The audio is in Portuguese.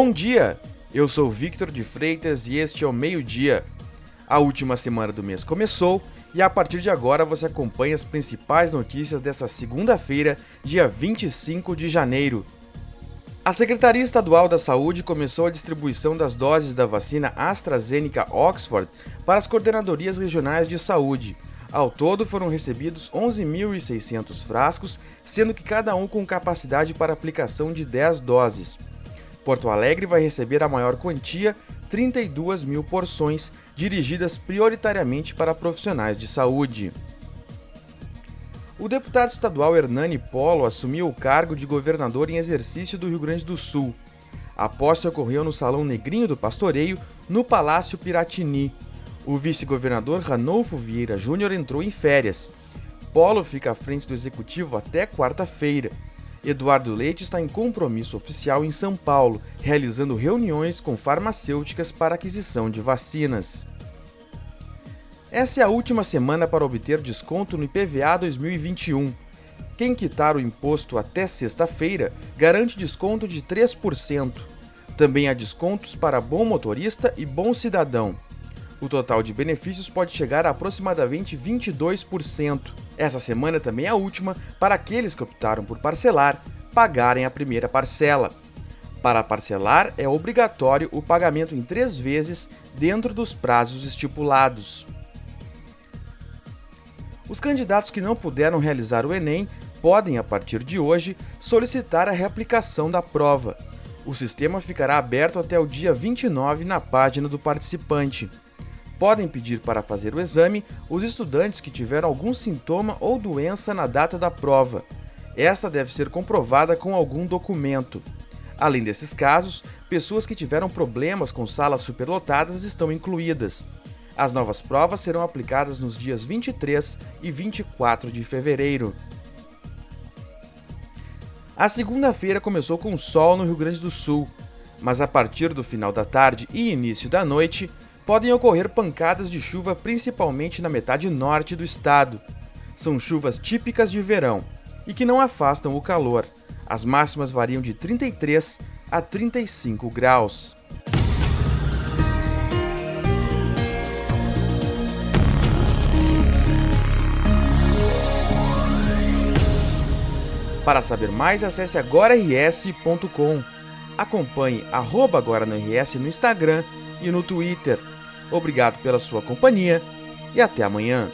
Bom dia! Eu sou Victor de Freitas e este é o Meio Dia. A última semana do mês começou e a partir de agora você acompanha as principais notícias dessa segunda-feira, dia 25 de janeiro. A Secretaria Estadual da Saúde começou a distribuição das doses da vacina AstraZeneca Oxford para as coordenadorias regionais de saúde. Ao todo foram recebidos 11.600 frascos, sendo que cada um com capacidade para aplicação de 10 doses. Porto Alegre vai receber a maior quantia, 32 mil porções, dirigidas prioritariamente para profissionais de saúde. O deputado estadual Hernani Polo assumiu o cargo de governador em exercício do Rio Grande do Sul. A posse ocorreu no Salão Negrinho do Pastoreio, no Palácio Piratini. O vice-governador Ranolfo Vieira Júnior entrou em férias. Polo fica à frente do executivo até quarta-feira. Eduardo Leite está em compromisso oficial em São Paulo, realizando reuniões com farmacêuticas para aquisição de vacinas. Essa é a última semana para obter desconto no IPVA 2021. Quem quitar o imposto até sexta-feira garante desconto de 3%. Também há descontos para bom motorista e bom cidadão. O total de benefícios pode chegar a aproximadamente 22%. Essa semana também é a última para aqueles que optaram por parcelar pagarem a primeira parcela. Para parcelar, é obrigatório o pagamento em três vezes dentro dos prazos estipulados. Os candidatos que não puderam realizar o Enem podem, a partir de hoje, solicitar a reaplicação da prova. O sistema ficará aberto até o dia 29 na página do participante podem pedir para fazer o exame os estudantes que tiveram algum sintoma ou doença na data da prova. Esta deve ser comprovada com algum documento. Além desses casos, pessoas que tiveram problemas com salas superlotadas estão incluídas. As novas provas serão aplicadas nos dias 23 e 24 de fevereiro. A segunda-feira começou com sol no Rio Grande do Sul, mas a partir do final da tarde e início da noite, podem ocorrer pancadas de chuva principalmente na metade norte do estado. São chuvas típicas de verão e que não afastam o calor. As máximas variam de 33 a 35 graus. Para saber mais, acesse agora.rs.com. Acompanhe arroba agora no RS no Instagram e no Twitter. Obrigado pela sua companhia e até amanhã.